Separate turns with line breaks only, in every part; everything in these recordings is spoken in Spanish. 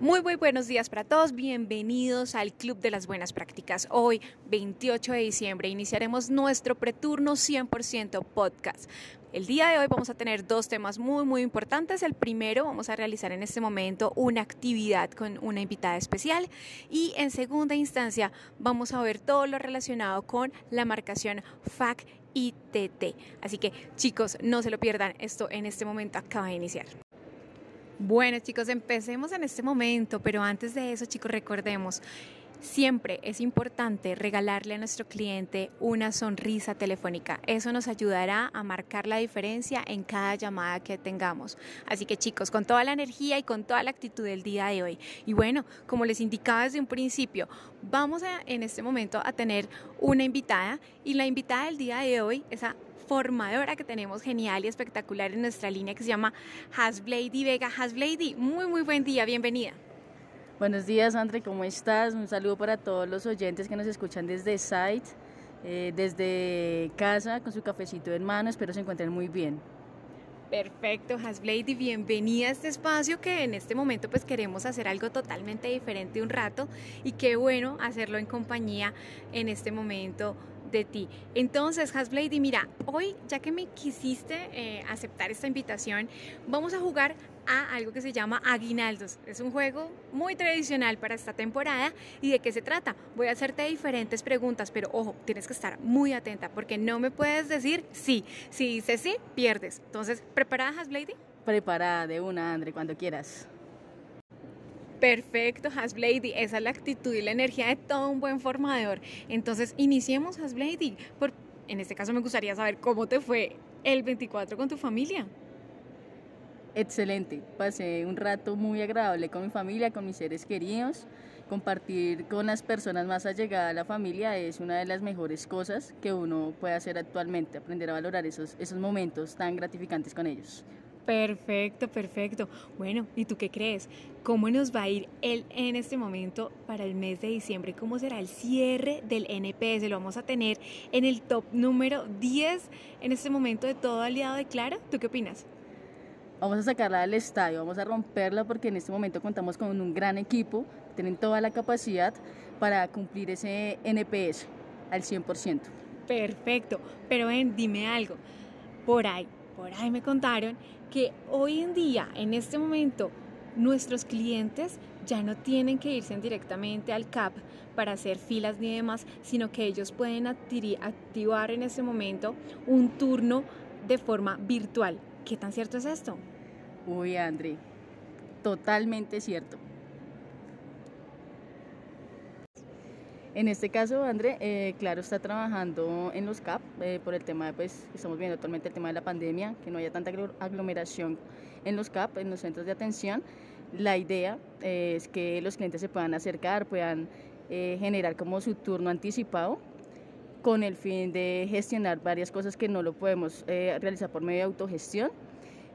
Muy, buenos días para todos. Bienvenidos al Club de las Buenas Prácticas. Hoy, 28 de diciembre, iniciaremos nuestro preturno 100% podcast. El día de hoy vamos a tener dos temas muy, muy importantes. El primero, vamos a realizar en este momento una actividad con una invitada especial. Y en segunda instancia, vamos a ver todo lo relacionado con la marcación FAC ITT. Así que, chicos, no se lo pierdan. Esto en este momento acaba de iniciar. Bueno chicos, empecemos en este momento, pero antes de eso chicos recordemos, siempre es importante regalarle a nuestro cliente una sonrisa telefónica. Eso nos ayudará a marcar la diferencia en cada llamada que tengamos. Así que chicos, con toda la energía y con toda la actitud del día de hoy. Y bueno, como les indicaba desde un principio, vamos en este momento a tener una invitada y la invitada del día de hoy es a formadora que tenemos genial y espectacular en nuestra línea que se llama Hasblady Vega. Hasblady, muy muy buen día, bienvenida.
Buenos días, Andre, ¿cómo estás? Un saludo para todos los oyentes que nos escuchan desde site, eh, desde casa, con su cafecito en mano. Espero se encuentren muy bien.
Perfecto, Hasblady, bienvenida a este espacio que en este momento pues queremos hacer algo totalmente diferente un rato y qué bueno hacerlo en compañía en este momento de ti. Entonces, Hasblady, mira, hoy ya que me quisiste eh, aceptar esta invitación, vamos a jugar a algo que se llama Aguinaldos. Es un juego muy tradicional para esta temporada. ¿Y de qué se trata? Voy a hacerte diferentes preguntas, pero ojo, tienes que estar muy atenta porque no me puedes decir sí. Si dices sí, pierdes. Entonces, ¿preparada, Hasblady?
Preparada de una, Andre, cuando quieras.
Perfecto, Hasblady. Esa es la actitud y la energía de todo un buen formador. Entonces, iniciemos, Hasblady. Por, en este caso, me gustaría saber cómo te fue el 24 con tu familia.
Excelente. Pasé un rato muy agradable con mi familia, con mis seres queridos. Compartir con las personas más allegadas a la familia es una de las mejores cosas que uno puede hacer actualmente, aprender a valorar esos, esos momentos tan gratificantes con ellos.
Perfecto, perfecto. Bueno, ¿y tú qué crees? ¿Cómo nos va a ir el, en este momento para el mes de diciembre? ¿Cómo será el cierre del NPS? Lo vamos a tener en el top número 10 en este momento de todo aliado de Clara. ¿Tú qué opinas?
Vamos a sacarla del estadio, vamos a romperla porque en este momento contamos con un gran equipo, tienen toda la capacidad para cumplir ese NPS al 100%.
Perfecto, pero ven, dime algo. Por ahí, por ahí me contaron que hoy en día, en este momento, nuestros clientes ya no tienen que irse directamente al CAP para hacer filas ni demás, sino que ellos pueden activar en este momento un turno de forma virtual. ¿Qué tan cierto es esto?
Uy, André, totalmente cierto. En este caso, André, eh, claro, está trabajando en los CAP eh, por el tema, de, pues, estamos viendo actualmente el tema de la pandemia, que no haya tanta aglomeración en los CAP, en los centros de atención. La idea eh, es que los clientes se puedan acercar, puedan generar como su turno anticipado con el fin de gestionar varias cosas que no lo podemos realizar por medio de autogestión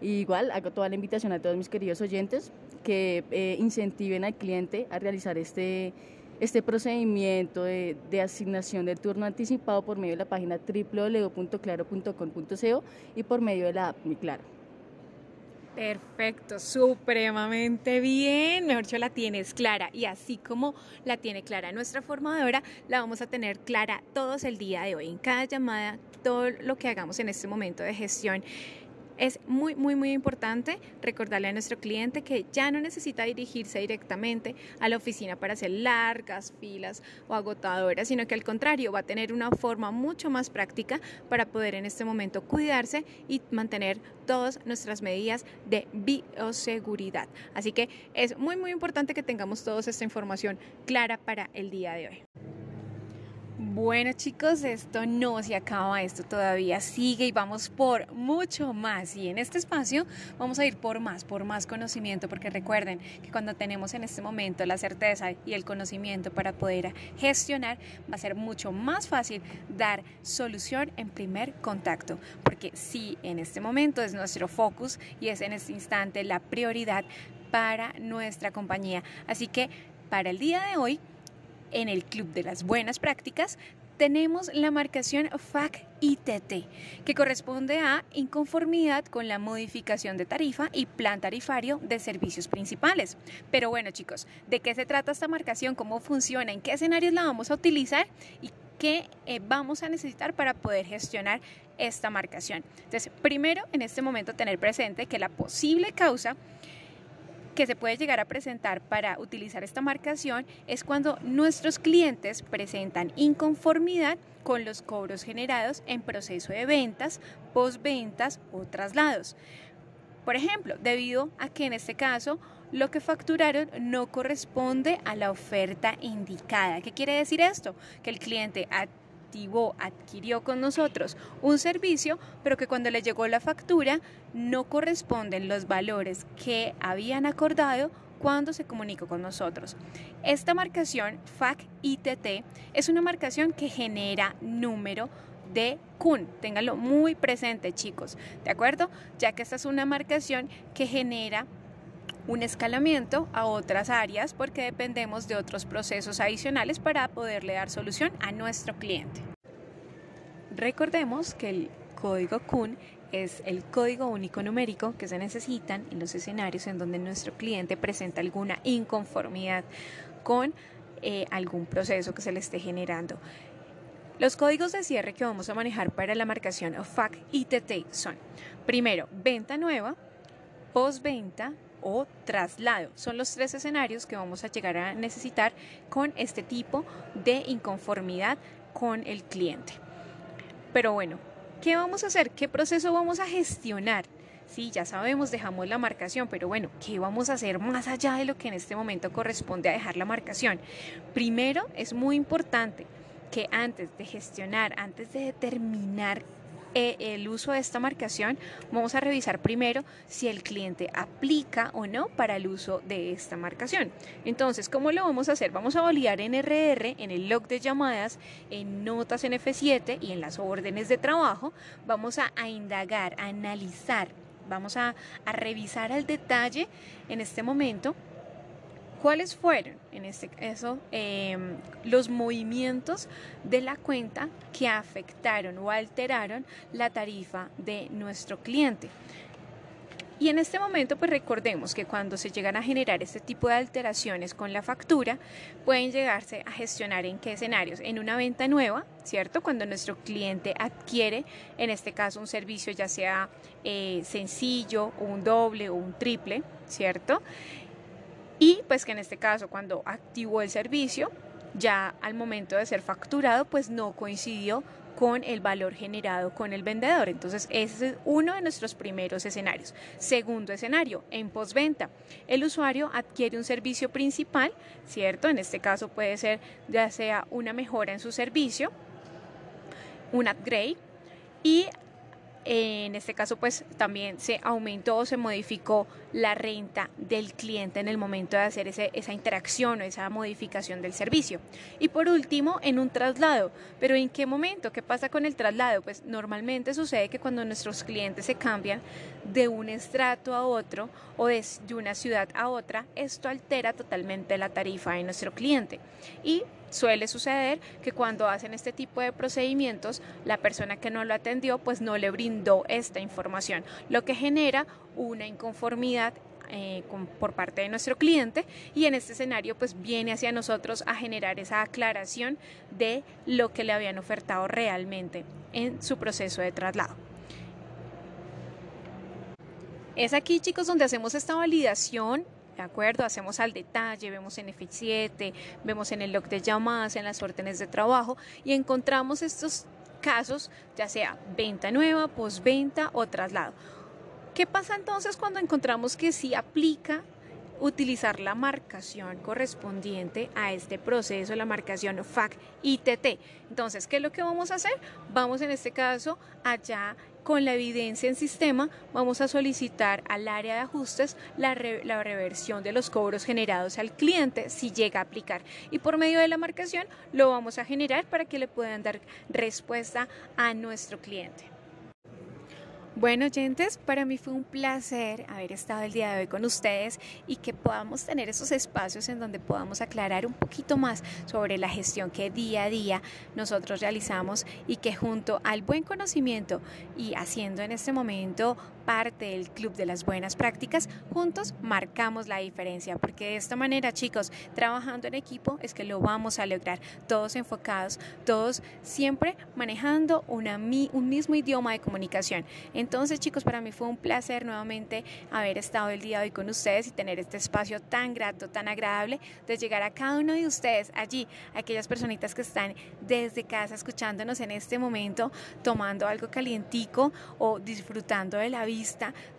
igual hago toda la invitación a todos mis queridos oyentes que incentiven al cliente a realizar este, este procedimiento de, asignación del turno anticipado por medio de la página www.claro.com.co y por medio de la app Mi Claro.
Perfecto, supremamente bien. Mejor dicho, la tienes clara. Y así como la tiene clara nuestra formadora, la vamos a tener clara todos el día de hoy. En cada llamada, todo lo que hagamos en este momento de gestión es muy, muy, muy importante recordarle a nuestro cliente que ya no necesita dirigirse directamente a la oficina para hacer largas filas o agotadoras, sino que al contrario va a tener una forma mucho más práctica para poder en este momento cuidarse y mantener todas nuestras medidas de bioseguridad. Así que es muy, muy importante que tengamos toda esta información clara para el día de hoy. Bueno chicos, esto no se acaba, esto todavía sigue y vamos por mucho más. Y en este espacio vamos a ir por más, por más conocimiento, porque recuerden que cuando tenemos en este momento la certeza y el conocimiento para poder gestionar, va a ser mucho más fácil dar solución en primer contacto. Porque si en este momento es nuestro focus y es en este instante la prioridad para nuestra compañía. Así que para el día de hoy, en el Club de las Buenas Prácticas tenemos la marcación FAC ITT, que corresponde a inconformidad con la modificación de tarifa y plan tarifario de servicios principales. Pero bueno chicos, ¿de qué se trata esta marcación? ¿Cómo funciona? ¿En qué escenarios la vamos a utilizar? ¿Y qué eh, vamos a necesitar para poder gestionar esta marcación? Entonces, primero en este momento tener presente que la posible causa que se puede llegar a presentar para utilizar esta marcación es cuando nuestros clientes presentan inconformidad con los cobros generados en proceso de ventas, postventas o traslados. Por ejemplo, debido a que en este caso lo que facturaron no corresponde a la oferta indicada. ¿Qué quiere decir esto? Que el cliente activó, adquirió con nosotros un servicio, pero que cuando le llegó la factura no corresponden los valores que habían acordado cuando se comunicó con nosotros. Esta marcación FAC-ITT es una marcación que genera número de CUN. Ténganlo muy presente, chicos, ¿de acuerdo? Ya que esta es una marcación que genera un escalamiento a otras áreas porque dependemos de otros procesos adicionales para poderle dar solución a nuestro cliente. Recordemos que el código CUN es el código único numérico que se necesitan en los escenarios en donde nuestro cliente presenta alguna inconformidad con eh, algún proceso que se le esté generando. Los códigos de cierre que vamos a manejar para la marcación FAC ITT son, primero, venta nueva, postventa, o traslado. Son los tres escenarios que vamos a llegar a necesitar con este tipo de inconformidad con el cliente. Pero bueno, ¿qué vamos a hacer? ¿Qué proceso vamos a gestionar? Sí, ya sabemos, dejamos la marcación, pero bueno, ¿qué vamos a hacer más allá de lo que en este momento corresponde a dejar la marcación? Primero, es muy importante que antes de gestionar, antes de determinar eh, el uso de esta marcación, vamos a revisar primero si el cliente aplica o no para el uso de esta marcación. Entonces, ¿cómo lo vamos a hacer? Vamos a validar en RR, en el log de llamadas, en notas en F7 y en las órdenes de trabajo. Vamos a, indagar, a analizar, vamos a, a revisar al detalle en este momento ¿Cuáles fueron, en este caso, em, los movimientos de la cuenta que afectaron o alteraron la tarifa de nuestro cliente? Y en este momento, pues recordemos que cuando se llegan a generar este tipo de alteraciones con la factura, pueden llegarse a gestionar en qué escenarios. En una venta nueva, ¿cierto? Cuando nuestro cliente adquiere, en este caso, un servicio ya sea eh, sencillo, un doble o un triple, ¿cierto? Y pues que en este caso cuando activó el servicio, ya al momento de ser facturado, pues no coincidió con el valor generado con el vendedor. Entonces, ese es uno de nuestros primeros escenarios. Segundo escenario, en postventa. El usuario adquiere un servicio principal, ¿cierto? En este caso puede ser ya sea una mejora en su servicio, un upgrade, y en este caso, pues también se aumentó o se modificó la renta del cliente en el momento de hacer esa interacción o esa modificación del servicio. Y por último, en un traslado. Pero ¿en qué momento? ¿Qué pasa con el traslado? Pues normalmente sucede que cuando nuestros clientes se cambian de un estrato a otro o de, de una ciudad a otra, esto altera totalmente la tarifa de nuestro cliente. Y Suele suceder que cuando hacen este tipo de procedimientos, la persona que no lo atendió pues no le brindó esta información, lo que genera una inconformidad eh, por parte de nuestro cliente y en este escenario pues viene hacia nosotros a generar esa aclaración de lo que le habían ofertado realmente en su proceso de traslado. Es aquí chicos donde hacemos esta validación ¿De acuerdo? Hacemos al detalle, vemos en F7, vemos en el log de llamadas, en las órdenes de trabajo y encontramos estos casos, ya sea venta nueva, postventa o traslado. ¿Qué pasa entonces cuando encontramos que sí aplica utilizar la marcación correspondiente a este proceso, la marcación FAC ITT. Entonces, ¿qué es lo que vamos a hacer? Vamos en este caso allá con la evidencia en sistema, vamos a solicitar al área de ajustes la, la, reversión de los cobros generados al cliente si llega a aplicar. Y por medio de la marcación lo vamos a generar para que le puedan dar respuesta a nuestro cliente. Bueno, oyentes, para mí fue un placer haber estado el día de hoy con ustedes y que podamos tener esos espacios en donde podamos aclarar un poquito más sobre la gestión que día a día nosotros realizamos y que junto al buen conocimiento y haciendo en este momento parte del Club de las Buenas Prácticas, juntos marcamos la diferencia, porque de esta manera, chicos, trabajando en equipo es que lo vamos a lograr, todos enfocados, todos siempre manejando un mismo idioma de comunicación. Chicos, para mí fue un placer nuevamente haber estado el día de hoy con ustedes y tener este espacio tan grato, tan agradable de llegar a cada uno de ustedes allí, aquellas personitas que están desde casa escuchándonos en este momento, tomando algo calientico o disfrutando de la vida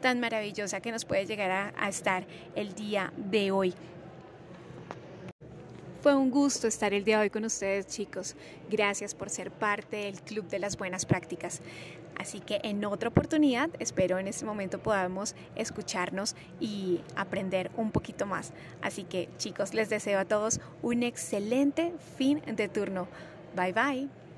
tan maravillosa que nos puede llegar a, a estar el día de hoy. Fue un gusto estar el día de hoy con ustedes, chicos. Gracias por ser parte del Club de las Buenas Prácticas. Así que en otra oportunidad espero en este momento podamos escucharnos y aprender un poquito más. Así que chicos, les deseo a todos un excelente fin de turno. Bye bye.